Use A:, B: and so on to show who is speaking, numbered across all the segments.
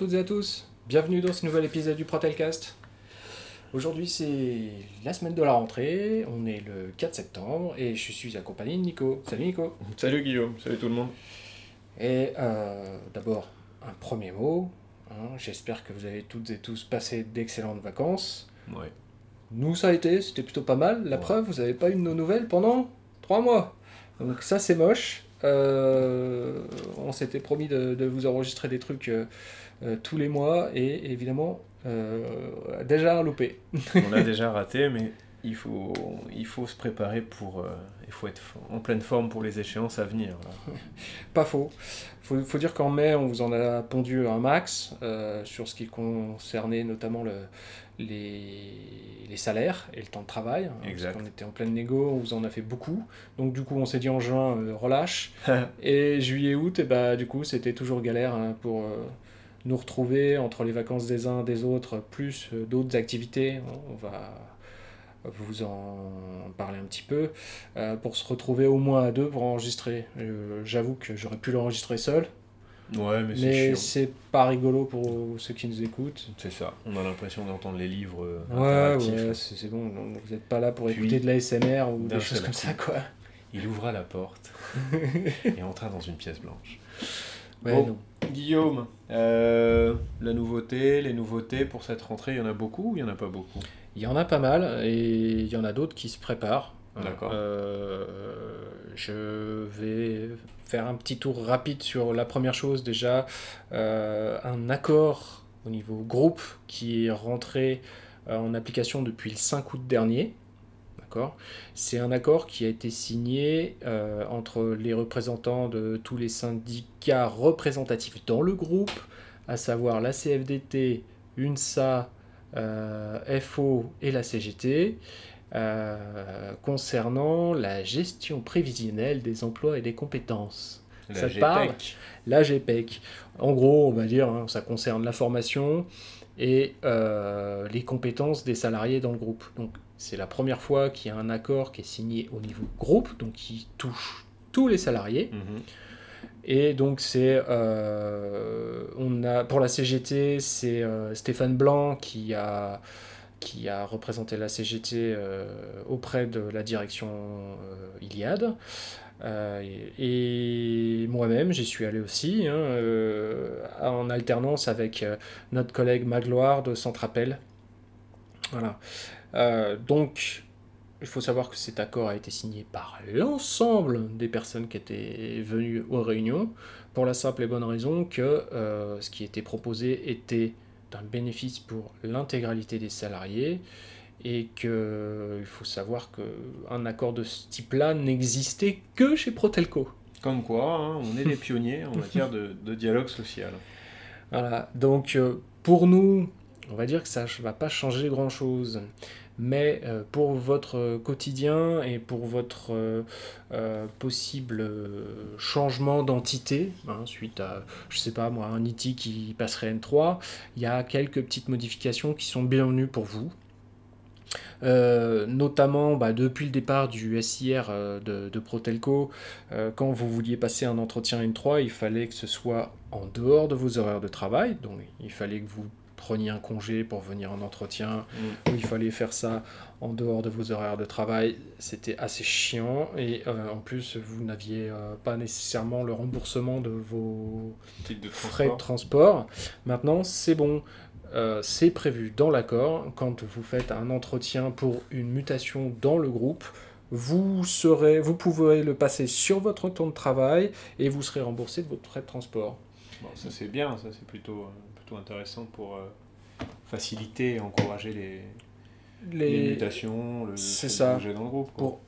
A: Toutes et à tous, bienvenue dans ce nouvel épisode du Protelcast. Aujourd'hui c'est la semaine de la rentrée, on est le 4 septembre et je suis accompagné de Nico. Salut Nico
B: Salut Guillaume, salut tout le monde.
A: Et euh, d'abord un premier mot, hein, j'espère que vous avez toutes et tous passé d'excellentes vacances.
B: Ouais.
A: Nous ça a été, c'était plutôt pas mal, la
B: Ouais.
A: preuve, vous n'avez pas eu de nos nouvelles pendant 3 mois. Donc ça c'est moche. Euh, on s'était promis de, vous enregistrer des trucs euh, euh, tous les mois et évidemment déjà loupé.
B: On a déjà raté, mais il faut, il faut se préparer pour. euh, il faut être en pleine forme pour les échéances à venir. là.
A: Pas faux. Faut, faut dire qu'en mai, on vous en a pondu un max euh, sur ce qui concernait notamment le, les, les salaires et le temps de travail. hein,
B: Exact.
A: Parce qu'on était en pleine négo, on vous en a fait beaucoup. Donc du coup, on s'est dit en juin, euh, relâche. Et juillet-août, et bah, du coup, c'était toujours galère hein, pour nous retrouver entre les vacances des uns des autres, plus d'autres activités. On va vous en parler un petit peu, euh, pour se retrouver au moins à deux pour enregistrer. Euh, J'avoue que j'aurais pu l'enregistrer seul,
B: Ouais, mais c'est
A: mais c'est pas rigolo pour ceux qui nous écoutent.
B: C'est ça. On a l'impression d'entendre les livres euh,
A: Ouais,
B: interactifs.
A: ouais, c'est bon, vous n'êtes pas là pour
B: Puis,
A: écouter de la SMR ou des choses comme
B: coup.
A: ça, quoi.
B: Il ouvra la porte et entra dans une pièce blanche.
A: Ouais,
B: Bon.
A: non.
B: Guillaume, euh, la nouveauté, les nouveautés pour cette rentrée, il y en a beaucoup ou il y en a pas beaucoup?
A: Il y en a pas mal et il y en a d'autres qui se préparent.
B: D'accord.
A: Euh, je vais faire un petit tour rapide sur la première chose déjà. Euh, un accord au niveau groupe qui est rentré euh, en application depuis le 5 août dernier. D'accord C'est un accord qui a été signé euh, entre les représentants de tous les syndicats représentatifs dans le groupe, à savoir la CFDT, UNSA, FO et la CGT, euh, concernant la gestion prévisionnelle des emplois et des compétences.
B: La
A: Ça te
B: GPEC.
A: parle? La GPEC. En gros, on va dire, hein, ça concerne la formation et euh, les compétences des salariés dans le groupe. Donc, c'est la première fois qu'il y a un accord qui est signé au niveau groupe, donc qui touche tous les salariés.
B: Mhm.
A: Et donc c'est euh, on a pour la CGT c'est euh, Stéphane Blanc qui a qui a représenté la CGT euh, auprès de la direction Iliade. Et moi-même, j'y suis allé aussi, hein, en alternance avec notre collègue Magloire de Centrapel. Voilà. Euh, donc, il faut savoir que cet accord a été signé par l'ensemble des personnes qui étaient venues aux réunions, pour la simple et bonne raison que euh, ce qui était proposé était d'un bénéfice pour l'intégralité des salariés, et que il faut savoir qu'un accord de ce type-là n'existait que chez Protelco.
B: Comme quoi, hein, on est des pionniers en matière de, de dialogue social.
A: Voilà, donc euh, pour nous, on va dire que ça ne va pas changer grand-chose. Mais euh, pour votre euh, quotidien et pour votre euh, possible changement d'entité, hein, suite à, je sais pas moi, un IT qui passerait N3, il y a quelques petites modifications qui sont bienvenues pour vous. Notamment bah, depuis le départ du SIR de, Protelco, quand vous vouliez passer un entretien N3, il fallait que ce soit en dehors de vos horaires de travail, donc il fallait que vous preniez un congé pour venir en entretien,
B: Mm.
A: ou il fallait faire ça en dehors de vos horaires de travail, c'était assez chiant, et euh, en plus vous n'aviez euh, pas nécessairement le remboursement de vos
B: de
A: frais de
B: transport.
A: Maintenant, c'est bon. Euh, c'est prévu dans l'accord. Quand vous faites un entretien pour une mutation dans le groupe, vous, serez, vous pouvez le passer sur votre temps de travail et vous serez remboursé de votre frais de transport.
B: Bon, ça c'est bien, ça c'est plutôt, plutôt intéressant pour euh, faciliter et encourager les, les
A: Les,
B: mutations, le
A: c'est ça.
B: dans le groupe. quoi.
A: Pour-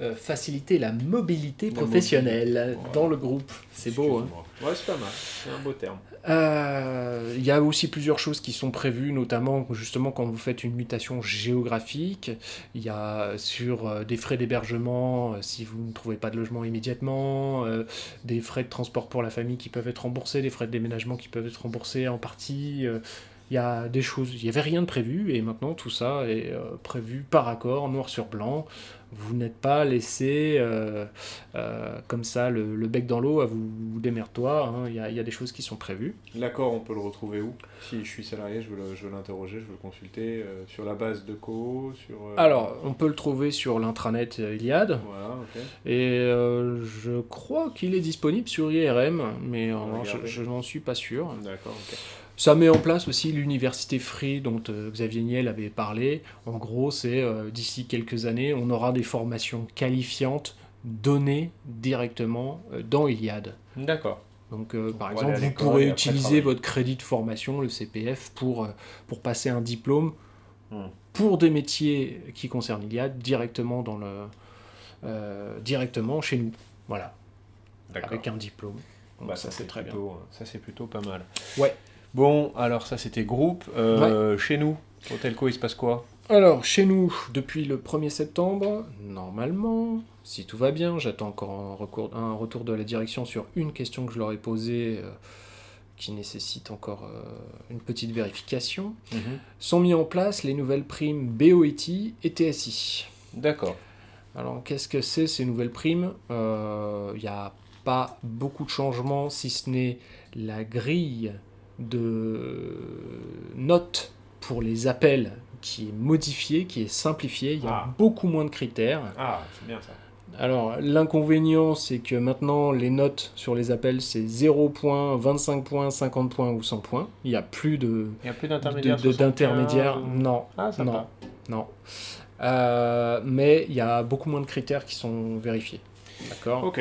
A: euh, faciliter la mobilité professionnelle dans le groupe. C'est beau. Hein.
B: Ouais, c'est pas mal, c'est un beau terme.
A: Euh, Il y a aussi plusieurs choses qui sont prévues, notamment justement quand vous faites une mutation géographique. Il y a sur euh, des frais d'hébergement si vous ne trouvez pas de logement immédiatement, des frais de transport pour la famille qui peuvent être remboursés, des frais de déménagement qui peuvent être remboursés en partie. il y a des choses, il n'y avait rien de prévu et maintenant tout ça est euh, prévu par accord, noir sur blanc. Vous n'êtes pas laissé euh, euh, comme ça le, le bec dans l'eau à vous, vous démerde-toi. hein. Il y, a, il y a des choses qui sont prévues.
B: L'accord, on peut le retrouver où? Si je suis salarié, je veux l'interroger, je veux le consulter euh, sur la base de Co, sur.
A: Alors, on peut le trouver sur l'intranet Iliad.
B: Voilà, ok.
A: Et je crois qu'il est disponible sur IRM, mais je n'en suis pas sûr.
B: D'accord, ok.
A: Ça met en place aussi l'université Free dont euh, Xavier Niel avait parlé. En gros, c'est euh, d'ici quelques années, on aura des formations qualifiantes données directement euh, dans Iliad.
B: D'accord.
A: Donc, euh, par exemple, vous pourrez utiliser votre crédit de formation, le CPF, pour, euh, pour passer un diplôme
B: Hmm.
A: pour des métiers qui concernent Iliad directement, dans le, euh, directement chez nous. Voilà,
B: D'accord.
A: avec un diplôme. Donc
B: Bah,
A: ça, c'est très bien.
B: plutôt- Ça, c'est plutôt pas mal.
A: Ouais.
B: Bon, alors ça, c'était groupe. Euh, Chez nous, au Telco, il se passe quoi?
A: Alors, chez nous, depuis le 1er septembre, normalement, si tout va bien, j'attends encore un, recours- un retour de la direction sur une question que je leur ai posée, euh, qui nécessite encore euh, une petite vérification, sont mis en place les nouvelles primes BOET et TSI.
B: D'accord.
A: Alors, qu'est-ce que c'est ces nouvelles primes? Il n'y a pas beaucoup de changements, si ce n'est la grille de notes pour les appels qui est modifiée, qui est simplifiée. Il y a
B: Ah.
A: beaucoup moins de critères.
B: Ah, c'est bien ça.
A: Alors, l'inconvénient, c'est que maintenant, les notes sur les appels, c'est 0 points, 25 points, 50 points ou 100 points. Il n'y a plus de,
B: Il n'y a plus d'intermédiaire.
A: de- d'intermédiaires.
B: 75, ou-
A: Non,
B: Ah, ça
A: non. non. Euh, mais il y a beaucoup moins de critères qui sont vérifiés. D'accord?
B: Ok.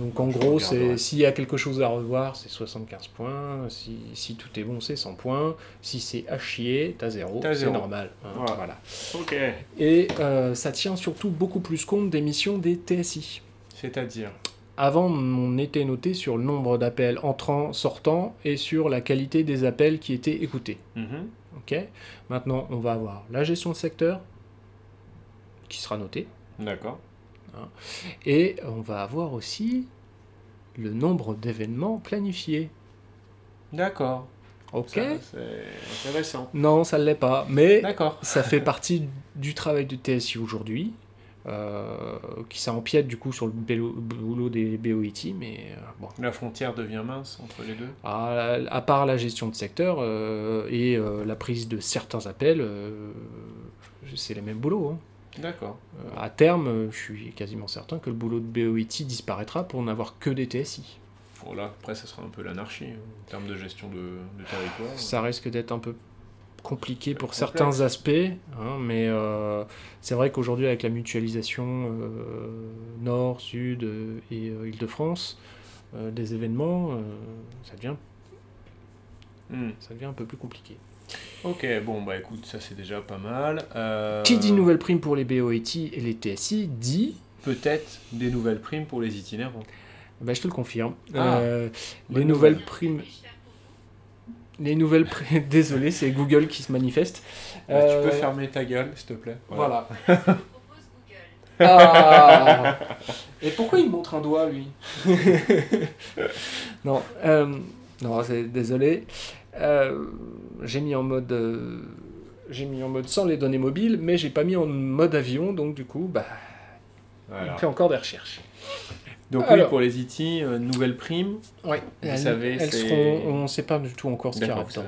A: Donc en
B: Je
A: gros, c'est s'il y a quelque chose à revoir, c'est 75 points. Si, si tout est bon, c'est 100 points. Si c'est à chier, t'as 0.
B: T'as
A: C'est
B: zéro.
A: normal. hein,
B: Voilà.
A: voilà.
B: Ok.
A: Et euh, ça tient surtout beaucoup plus compte des missions des TSI.
B: C'est-à-dire
A: Avant, on était noté sur le nombre d'appels entrants, sortants et sur la qualité des appels qui étaient écoutés. Ok Maintenant, on va avoir la gestion de secteur qui sera notée.
B: D'accord.
A: Et on va avoir aussi le nombre d'événements planifiés.
B: D'accord.
A: Ok
B: C'est intéressant.
A: Non, ça ne l'est pas. Mais ça fait partie du travail de TSI aujourd'hui. euh, qui ça empiète du coup sur le boulot des BOIT, mais euh, bon.
B: La frontière devient mince entre les deux.
A: À, à part la gestion de secteur euh, et la prise de certains appels, c'est les mêmes boulots. hein.
B: D'accord.
A: Euh, à terme, euh, je suis quasiment certain que le boulot de BOIT disparaîtra pour n'avoir que des TSI.
B: Bon, là, après, ça sera un peu l'anarchie hein, en termes de gestion de, de territoire.
A: Ça risque d'être un peu compliqué pour
B: Complexe.
A: certains aspects, hein, mais euh, c'est vrai qu'aujourd'hui avec la mutualisation euh, Nord, Sud et Île-de-France des événements, ça, devient,
B: Hmm.
A: ça devient un peu plus compliqué.
B: Ok, bon, bah écoute, ça c'est déjà pas mal. Euh,
A: Qui dit nouvelle prime pour les BOIT et les TSI dit,
B: Peut-être des nouvelles primes pour les itinérants.
A: bah, je te le confirme,
B: Ah,
A: euh, les nouvelles
B: nouvelle.
A: primes... Les nouvelles primes... Désolé, c'est Google qui se manifeste.
B: Bah, Tu
A: Euh,
B: peux fermer ta gueule, s'il te plaît.
A: Voilà. Ah Et pourquoi il montre un doigt, lui? Non, euh, non, c'est désolé. Euh, j'ai mis en mode, euh, j'ai mis en mode sans les données mobiles, mais j'ai pas mis en mode avion, donc du coup, bah,
B: Voilà.
A: il fait encore des recherches.
B: Donc
A: Alors.
B: oui, pour les IT, euh, nouvelles primes.
A: Ouais,
B: Vous
A: elles,
B: savez,
A: elles
B: c'est-
A: seront, on ne sait pas du tout encore ce qu'il y aura dedans.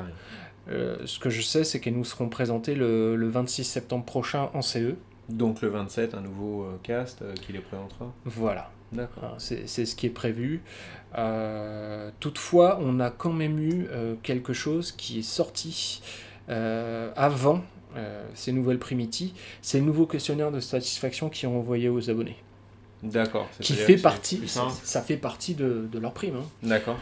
A: Euh, ce que je sais, c'est qu'elles nous seront présentées le, le 26 septembre prochain en CE.
B: Donc le 27, un nouveau euh, cast qui les présentera.
A: Voilà. C'est ce qui est prévu. Euh, toutefois, on a quand même eu euh, quelque chose qui est sorti euh, avant ces nouvelles Primiti. C'est le nouveau questionnaire de satisfaction qui ont envoyé aux abonnés.
B: D'accord.
A: Qui fait partie, ça, ça fait partie de, de leur prime. hein.
B: D'accord.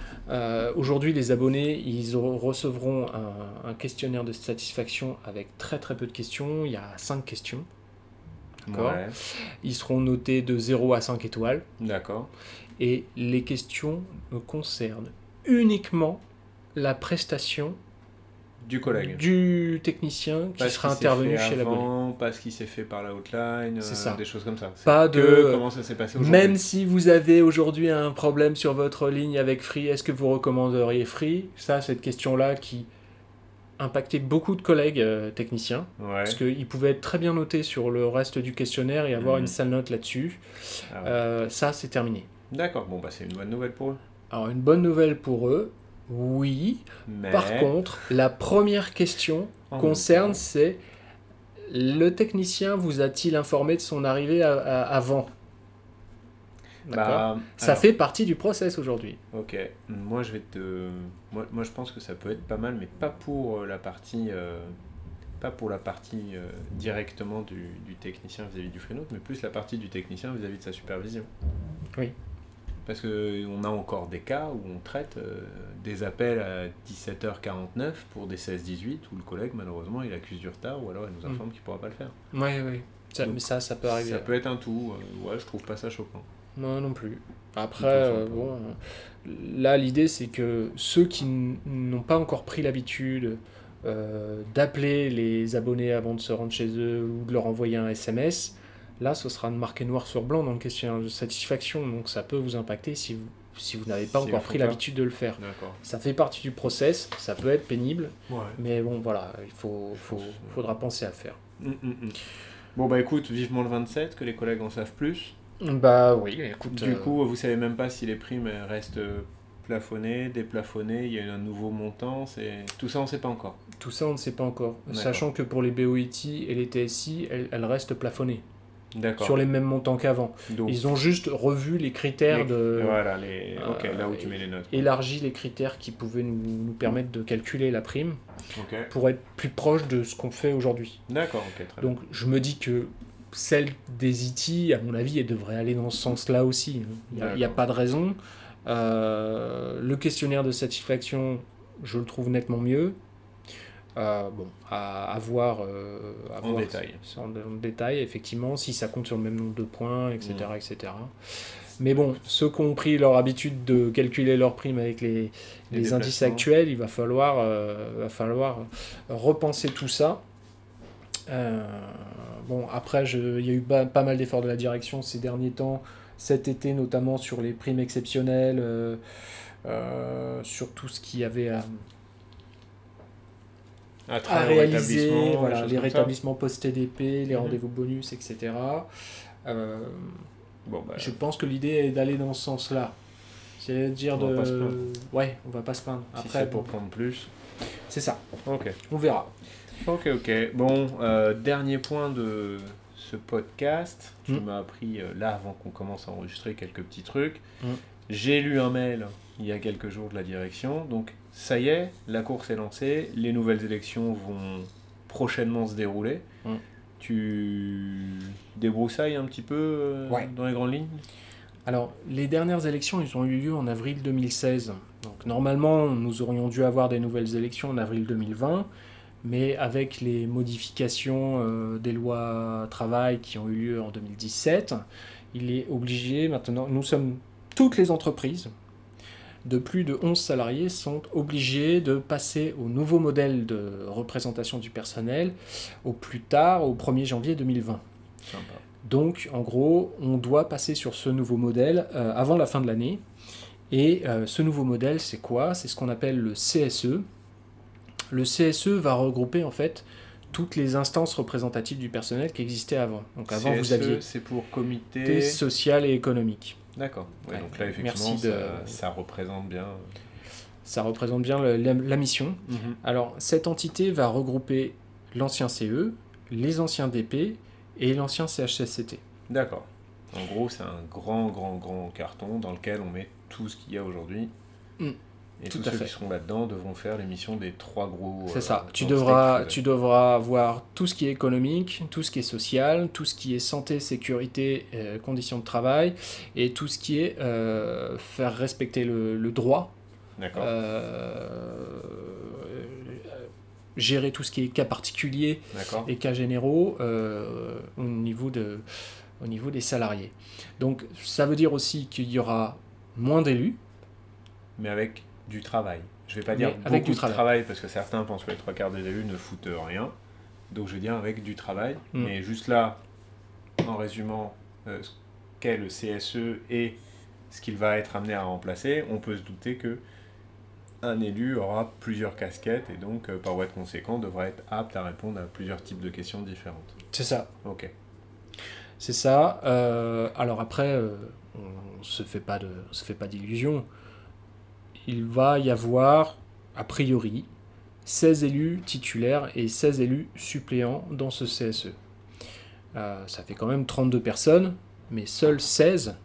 A: Aujourd'hui, les abonnés, ils recevront un, un questionnaire de satisfaction avec très très peu de questions. Il y a 5 questions. D'accord.
B: Ouais.
A: Ils seront notés de 0 à 5 étoiles.
B: D'accord.
A: et les questions concernent uniquement la prestation
B: Du collègue.
A: du technicien qui sera intervenu chez l'abonné.
B: avant, Pas ce qui s'est fait par la hotline,
A: C'est
B: euh,
A: ça.
B: des choses comme ça.
A: Pas
B: que
A: de-
B: comment ça s'est passé aujourd'hui.
A: Même si vous avez aujourd'hui un problème sur votre ligne avec Free, est-ce que vous recommanderiez Free? Ça, cette question-là qui impacté beaucoup de collègues euh, techniciens,
B: Ouais.
A: parce qu'ils pouvaient être très bien notés sur le reste du questionnaire et avoir
B: Mhm.
A: une sale note là-dessus.
B: Ah ouais.
A: Euh, ça, c'est terminé.
B: D'accord, bon, bah c'est une bonne nouvelle pour eux.
A: Alors, une bonne nouvelle pour eux, oui.
B: Mais.
A: Par contre, la première question
B: en même
A: concerne, c'est le technicien vous a-t-il informé de son arrivée à- à- avant?
B: Bah,
A: Ça
B: alors,
A: fait partie du process aujourd'hui.
B: Ok, moi je vais te. Moi, moi je pense que ça peut être pas mal, mais pas pour euh, la partie. euh, Pas pour la partie euh, directement du, du technicien vis-à-vis du freelance, mais plus la partie du technicien vis-à-vis de sa supervision.
A: Oui.
B: Parce qu'on a encore des cas où on traite euh, des appels à 17h49 pour des 16-18 où le collègue malheureusement il accuse du retard ou alors il nous
A: Mm.
B: informe qu'il pourra pas le faire.
A: Oui, oui. Ça,
B: Donc,
A: mais ça, ça peut arriver.
B: Ça peut être un tout, euh, ouais je trouve pas ça choquant.
A: Non, non plus. Après, euh, bon, là, l'idée, c'est que ceux qui n'ont pas encore pris l'habitude euh, d'appeler les abonnés avant de se rendre chez eux ou de leur envoyer un SMS, là, ce sera marqué noir sur blanc dans le questionnaire de satisfaction. Donc, ça peut vous impacter si vous, si vous n'avez pas
B: Si
A: encore pris l'habitude de le faire. Ça fait partie du process, ça peut être pénible,
B: Ouais.
A: mais bon, voilà, il faut, faut- faudra penser à le faire.
B: Mm, mm, mm. Bon bah écoute, vivement le 27, que les collègues en savent plus.
A: Bah oui, écoute.
B: Du
A: euh,
B: coup, vous savez même pas si les primes restent plafonnées, déplafonnées, il y a un nouveau montant, c'est tout ça on sait pas encore.
A: Tout ça, on ne sait pas encore. Sachant que pour les BOIT et les TSI, elles, elles restent plafonnées.
B: D'accord.
A: Sur les mêmes montants qu'avant. Ils ont juste revu les critères
B: les-
A: de.
B: Voilà, les...
A: euh,
B: là où tu mets les notes.
A: élargi les critères qui pouvaient nous, nous permettre de calculer la prime pour être plus proche de ce qu'on fait aujourd'hui.
B: D'accord, ok, très bien.
A: Donc je me dis que celle des IT, à mon avis, elle devrait aller dans ce sens-là aussi. Il n'y a, pas de raison. Euh, le questionnaire de satisfaction, je le trouve nettement mieux. Euh, bon, à, à voir, euh, à
B: En
A: voir
B: détail.
A: en, en détail, effectivement, si ça compte sur le même nombre de points, etc.
B: Mm.
A: etc. Mais bon, ceux qui ont pris leur habitude de calculer leur prime avec les,
B: Les
A: les indices actuels, il va falloir, va falloir repenser tout ça. Euh, bon, après, il y a eu pas, pas mal d'efforts de la direction ces derniers temps, cet été notamment sur les primes exceptionnelles, euh, euh, sur tout ce qu'il y avait à,
B: À
A: à réaliser, voilà, les rétablissements post-TDP, les
B: Mhm.
A: rendez-vous bonus, etc.
B: Bon, bah,
A: je pense que l'idée est d'aller dans ce sens-là. C'est-à-dire
B: On va
A: de...
B: plaindre.
A: Ouais, on va pas se plaindre.
B: si
A: Après,
B: c'est pour prendre plus.
A: c'est ça.
B: Ok.
A: On verra.
B: Ok, ok. Bon, euh, dernier point de ce podcast. Tu
A: Mm.
B: m'as appris euh, là, avant qu'on commence à enregistrer, quelques petits trucs.
A: Mm.
B: J'ai lu un mail il y a quelques jours de la direction. Donc, ça y est, la course est lancée. Les nouvelles élections vont prochainement se dérouler.
A: Mm.
B: Tu débroussailles un petit peu euh,
A: Ouais.
B: dans les grandes lignes?
A: Alors, les dernières élections, ils ont eu lieu en avril 2016. Donc, normalement, nous aurions dû avoir des nouvelles élections en avril 2020, mais avec les modifications euh, des lois travail qui ont eu lieu en 2017, il est obligé maintenant, nous sommes toutes les entreprises de plus de 11 salariés sont obligées de passer au nouveau modèle de représentation du personnel au plus tard au 1er janvier 2020.
B: Sympa.
A: Donc, en gros, on doit passer sur ce nouveau modèle euh, avant la fin de l'année. Et euh, ce nouveau modèle, c'est quoi? C'est ce qu'on appelle le CSE. Le CSE va regrouper en fait toutes les instances représentatives du personnel qui existaient avant. Donc avant, vous
B: CSE,
A: aviez
B: c'est pour comité.
A: social et économique.
B: D'accord. Ouais,
A: Ouais,
B: donc là, effectivement,
A: merci de-
B: ça, ça représente bien.
A: Ça représente bien le- la, la mission.
B: Mhm.
A: Alors, cette entité va regrouper l'ancien CE, les anciens DP et l'ancien CHSCT.
B: D'accord. En gros, c'est un grand, grand, grand carton dans lequel on met tout ce qu'il y a aujourd'hui.
A: Mm.
B: Et
A: Tout
B: tous
A: à
B: ceux
A: fait.
B: qui seront là-dedans devront faire les missions des trois gros.
A: C'est
B: euh,
A: ça. Tu devras, tu devras voir tout ce qui est économique, tout ce qui est social, tout ce qui est santé, sécurité, euh, conditions de travail, et tout ce qui est euh, faire respecter le, le droit,
B: D'accord.
A: gérer tout ce qui est cas particuliers et cas généraux au, niveau de, au niveau des salariés. Donc ça veut dire aussi qu'il y aura moins d'élus,
B: Mais avec du travail. Je vais pas dire
A: Mais
B: beaucoup
A: avec du
B: de
A: travail.
B: parce que certains pensent que les trois quarts des élus ne foutent rien. Donc je vais dire avec du travail.
A: Mm.
B: Mais juste là, en résumant euh, ce qu'est le CSE et ce qu'il va être amené à remplacer, on peut se douter que un élu aura plusieurs casquettes et donc, euh, par voie de conséquent, devra être apte à répondre à plusieurs types de questions différentes.
A: C'est ça.
B: Ok.
A: C'est ça. Euh, alors après, euh, on on se fait pas d'illusions. Il va y avoir, a priori, 16 élus titulaires et 16 élus suppléants dans ce CSE. Euh, ça fait quand même 32 personnes, mais seuls 16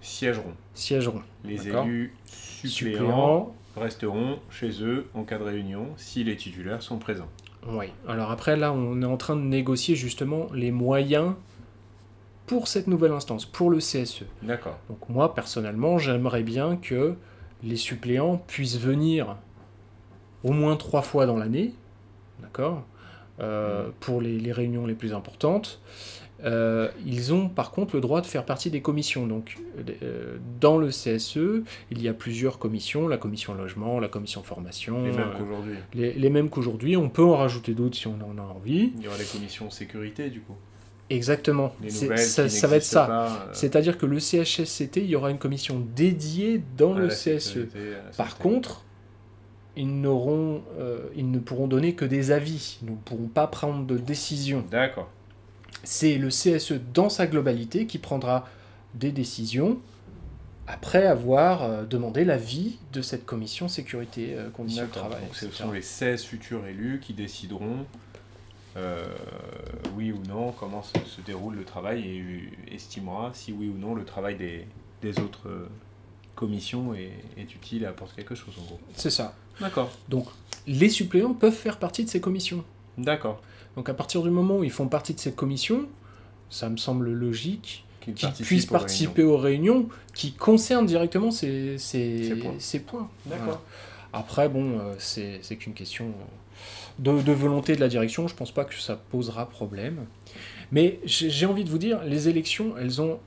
B: Siégeront.
A: siégeront.
B: Les élus suppléants
A: Suppléants.
B: resteront chez eux en cas de réunion si les titulaires sont présents.
A: Oui. Alors après, là, on est en train de négocier justement les moyens pour cette nouvelle instance, pour le CSE.
B: D'accord.
A: Donc moi, personnellement, j'aimerais bien que les suppléants puissent venir au moins trois fois dans l'année, d'accord Euh, Pour les, les réunions les plus importantes. Euh, ils ont par contre le droit de faire partie des commissions. Donc euh, dans le CSE, il y a plusieurs commissions, la commission logement, la commission formation,
B: Les mêmes
A: euh,
B: qu'aujourd'hui.
A: les, les mêmes qu'aujourd'hui. On peut en rajouter d'autres si on en a envie.
B: Il y aura les commissions sécurité du coup.
A: Exactement. Ça, va être ça.
B: euh,
A: C'est-à-dire que le CHSCT, il y aura une commission dédiée dans
B: à
A: le CSE.
B: sécurité,
A: Par contre, ils, n'auront, euh, ils ne pourront donner que des avis. Ils ne pourront pas prendre de décision.
B: D'accord.
A: C'est le CSE dans sa globalité qui prendra des décisions après avoir euh, demandé l'avis de cette commission sécurité, conditions de travail.
B: Donc ce
A: etc.
B: sont les 16 futurs élus qui décideront, euh, oui ou non, comment se, se déroule le travail et euh, estimera si oui ou non le travail des, des autres euh, commissions est, est utile et apporte quelque chose en gros.
A: C'est ça.
B: D'accord.
A: Donc, les suppléants peuvent faire partie de ces commissions.
B: D'accord.
A: Donc, à partir du moment où ils font partie de cette commission, ça me semble logique
B: Qu'ils
A: puissent
B: aux
A: participer aux réunions qui concernent directement ces, ces,
B: Ces points.
A: ces points.
B: D'accord.
A: Voilà. Après, bon, euh, c'est qu'une question de, de volonté de la direction. Je pense pas que ça posera problème. Mais j'ai envie de vous dire, les élections, elles ont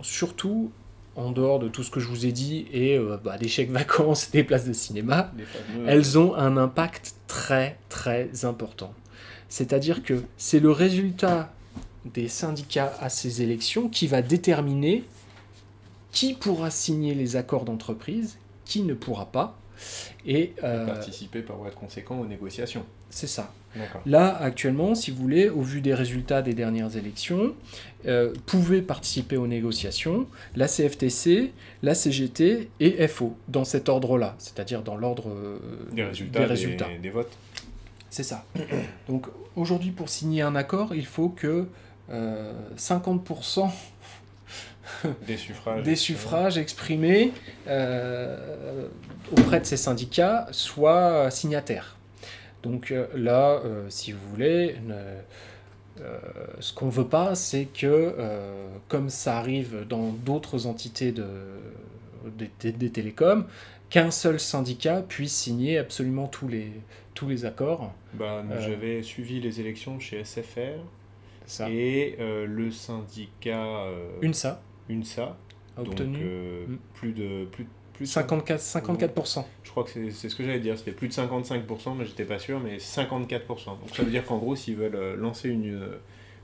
A: surtout, en dehors de tout ce que je vous ai dit, et euh, bah, des chèques vacances, des places de cinéma,
B: fameux-
A: elles ont un impact très très important. C'est-à-dire que c'est le résultat des syndicats à ces élections qui va déterminer qui pourra signer les accords d'entreprise, qui ne pourra pas. Et euh,
B: participer par voie de conséquent aux négociations.
A: C'est ça. Là, actuellement, si vous voulez, au vu des résultats des dernières élections, euh, pouvaient participer aux négociations la CFTC, la CGT et FO, dans cet ordre-là, c'est-à-dire dans l'ordre euh,
B: Des résultats, des,
A: résultats.
B: des votes.
A: C'est ça. Donc aujourd'hui, pour signer un accord, il faut que euh, 50%
B: Des suffrages.
A: des suffrages exprimés euh, auprès de ces syndicats soient signataires. Donc euh, là, euh, si vous voulez, euh, ce qu'on veut pas, c'est que, euh, comme ça arrive dans d'autres entités de, des, des- des télécoms, qu'un seul syndicat puisse signer absolument tous les, tous les accords.
B: Bah. J'avais suivi les élections chez SFR
A: Ça.
B: et le syndicat
A: UNSA
B: UNSA
A: a
B: donc,
A: obtenu Mm.
B: plus de plus, plus de
A: 54, 54%.
B: Je crois que c'est c'est ce que j'allais dire, c'était plus de 55%, mais j'étais pas sûr, mais 54%. Donc ça veut dire qu'en gros, s'ils veulent euh, lancer une, euh,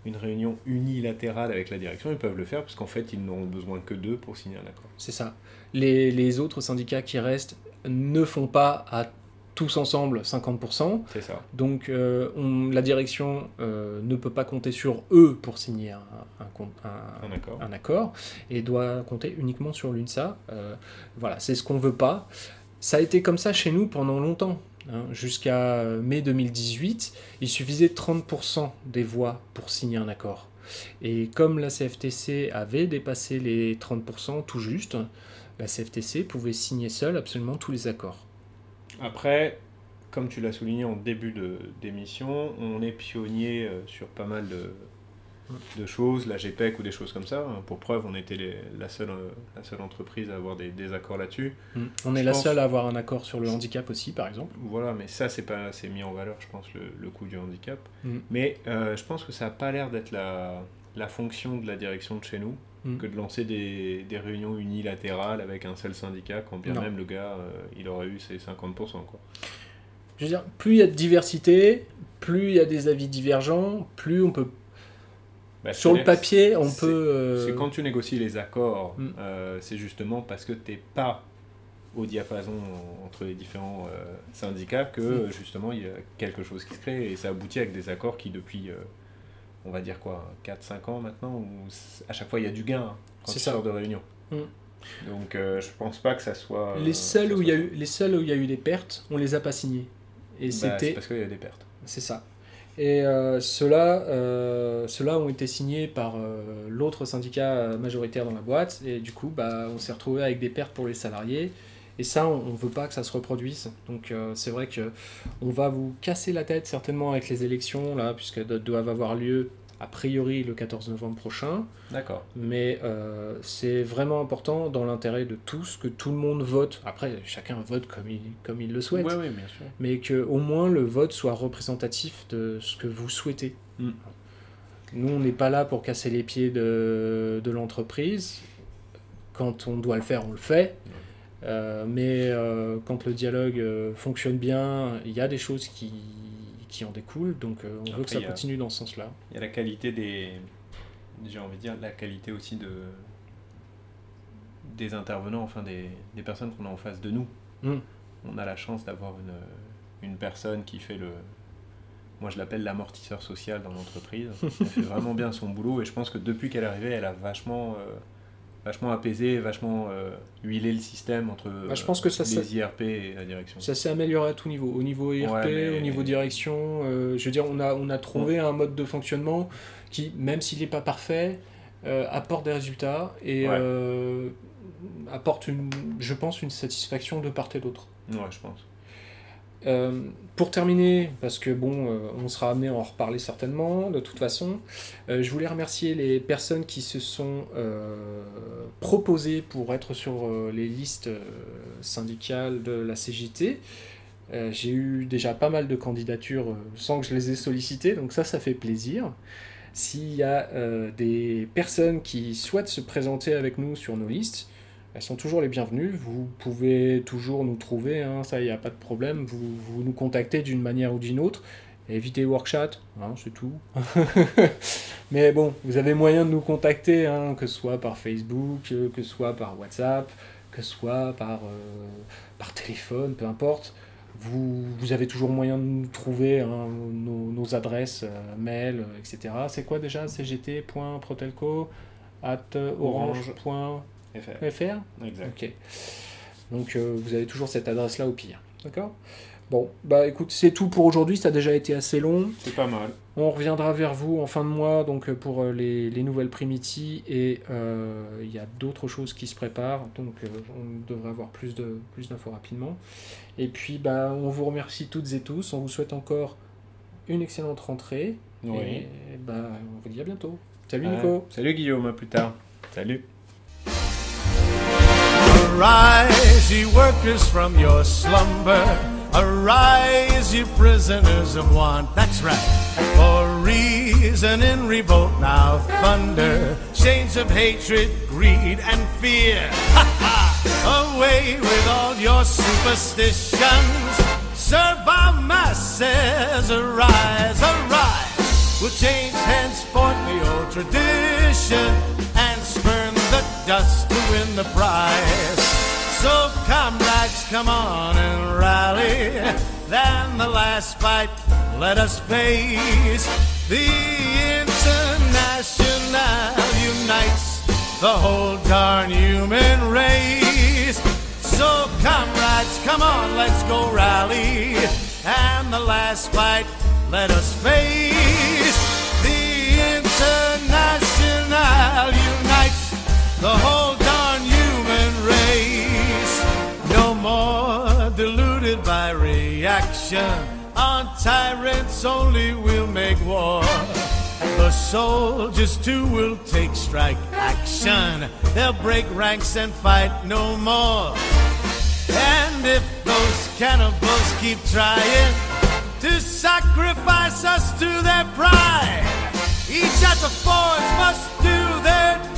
B: une réunion unilatérale avec la direction, ils peuvent le faire, parce qu'en fait, ils n'auront besoin que d'eux pour signer un accord.
A: C'est ça. Les, les autres syndicats qui restent ne font pas à tous ensemble 50%.
B: C'est ça.
A: Donc euh, on- la direction euh, ne peut pas compter sur eux pour signer un,
B: accord.
A: un accord et doit compter uniquement sur l'UNSA. Euh, voilà, c'est ce qu'on veut pas. Ça a été comme ça chez nous pendant longtemps. hein. Jusqu'à mai 2018, il suffisait de 30% des voix pour signer un accord. Et comme la CFTC avait dépassé les 30% tout juste, la CFTC pouvait signer seule absolument tous les accords.
B: Après, comme tu l'as souligné en début d'émission, on est pionnier euh, sur pas mal de, de choses, la GPEC ou des choses comme ça. Pour preuve, on était les- la, seule, euh, la seule entreprise à avoir des, des accords là-dessus.
A: Mm. On est
B: Je
A: la
B: pense-
A: seule à avoir un accord sur le handicap aussi, par exemple.
B: Voilà, mais ça, c'est pas assez mis en valeur, je pense, le, le coût du handicap.
A: Mm.
B: Mais euh, je pense que ça n'a pas l'air d'être la, la fonction de la direction de chez nous
A: Mm.
B: que de lancer des, des réunions unilatérales avec un seul syndicat, quand bien
A: Non.
B: même le gars, euh, il aurait eu ses 50%. Quoi.
A: Je veux dire, plus il y a de diversité, plus il y a des avis divergents, plus on peut.
B: Bah,
A: Sur le papier, on peut. euh,
B: C'est quand tu négocies les accords,
A: Mm.
B: euh, c'est justement parce que t'es pas au diapason entre les différents syndicats que
A: Mm.
B: justement il y a quelque chose qui se crée et ça aboutit avec des accords qui depuis, on va dire quoi, 4-5 ans maintenant, où à chaque fois il y a du gain hein, quand
A: C'est
B: tu
A: ça.
B: sors de réunion.
A: Mm.
B: Donc euh, je pense pas que ça soit... euh,
A: les, seuls où il y a eu, les seuls où il y a eu des pertes, on les a pas signés. Et
B: Bah, c'est
A: c'était.
B: parce qu'il y a des pertes.
A: C'est ça. Et euh, ceux-là, euh, ceux-là ont été signés par l'autre syndicat majoritaire dans la boîte, et du coup, bah, on s'est retrouvé avec des pertes pour les salariés. Et ça, on ne veut pas que ça se reproduise. Donc euh, c'est vrai que on va vous casser la tête certainement avec les élections, là, puisqu'elles do- doivent avoir lieu a priori le 14 novembre prochain.
B: D'accord.
A: Mais euh, c'est vraiment important dans l'intérêt de tous que tout le monde vote. Après, chacun vote comme il, comme il le souhaite
B: Oui, oui, bien sûr.
A: mais que au moins le vote soit représentatif de ce que vous souhaitez.
B: Mm.
A: Nous, on n'est pas là pour casser les pieds de, de l'entreprise. Quand on doit le faire, on le fait. Euh, mais euh, quand le dialogue euh, fonctionne bien, il y a des choses qui, qui en découlent. Donc on veut que ça
B: a-
A: continue dans ce sens-là.
B: Il y a la qualité des. J'ai envie de dire la qualité aussi de. des intervenants, enfin des, des personnes qu'on a en face de nous.
A: Mm.
B: On a la chance d'avoir une, une personne qui fait le. Moi je l'appelle l'amortisseur social dans l'entreprise. Elle fait vraiment bien son boulot et je pense que depuis qu'elle est arrivée, elle a vachement. Euh, vachement apaisé, vachement euh, huilé le système entre
A: Bah, je pense que ça,
B: les IRP et la direction.
A: Ça s'est amélioré à tout niveau, au niveau IRP,
B: Ouais, mais-
A: au niveau direction. euh, je veux dire, on a, on a trouvé un mode de fonctionnement qui, même s'il n'est pas parfait, euh, apporte des résultats et
B: Ouais.
A: euh, apporte, une, je pense, une satisfaction de part et d'autre.
B: Ouais, je pense.
A: Euh, pour terminer, parce que bon, euh, on sera amené à en reparler certainement, de toute façon, euh, je voulais remercier les personnes qui se sont proposées pour être sur les listes syndicales de la. Euh, J'ai eu déjà pas mal de candidatures sans que je les ai sollicitées, donc ça, ça fait plaisir. S'il y a des personnes qui souhaitent se présenter avec nous sur nos listes, elles sont toujours les bienvenues. Vous pouvez toujours nous trouver, hein, ça, il n'y a pas de problème. Vous, vous nous contactez d'une manière ou d'une autre. Évitez Workchat, hein, c'est tout. Mais bon, vous avez moyen de nous contacter, hein, que ce soit par Facebook, euh, que ce soit par WhatsApp, que ce soit par, euh, par téléphone, peu importe. Vous, vous avez toujours moyen de nous trouver hein, nos, adresses euh, mail, etc. C'est quoi déjà? Cgt.protelco at orange.fr
B: FR. Exact.
A: Ok. Donc euh, vous avez toujours cette adresse-là au pire. D'accord? Bon, bah écoute, c'est tout pour aujourd'hui, ça a déjà été assez long.
B: C'est pas mal.
A: On reviendra vers vous en fin de mois donc euh, pour euh, les, les nouvelles Primiti et euh, il y a d'autres choses qui se préparent donc euh, on devrait avoir plus de plus d'infos rapidement. Et puis bah on vous remercie toutes et tous, on vous souhaite encore une excellente rentrée
B: Oui.
A: et bah on vous dit à bientôt. Salut. Nico.
B: Salut Guillaume, à plus tard. Salut.
C: Arise, ye workers, from your slumber. Arise, ye prisoners of want. That's right. For reason in revolt now thunder. Chains of hatred, greed, and fear. Ha ha! Away with all your superstitions. Serve our masses. Arise, arise. We'll change henceforth the old tradition and the dust to win the prize. So, comrades, come on and rally. Then the last fight, let us face. The International unites the whole darn human race. So, comrades, come on, let's go rally. And the last fight, let us face. The whole darn human race. No more deluded by reaction. On tyrants only we'll make war. The soldiers too will take strike action. They'll break ranks and fight no more. And if those cannibals keep trying to sacrifice us to their pride, each at the forge must do their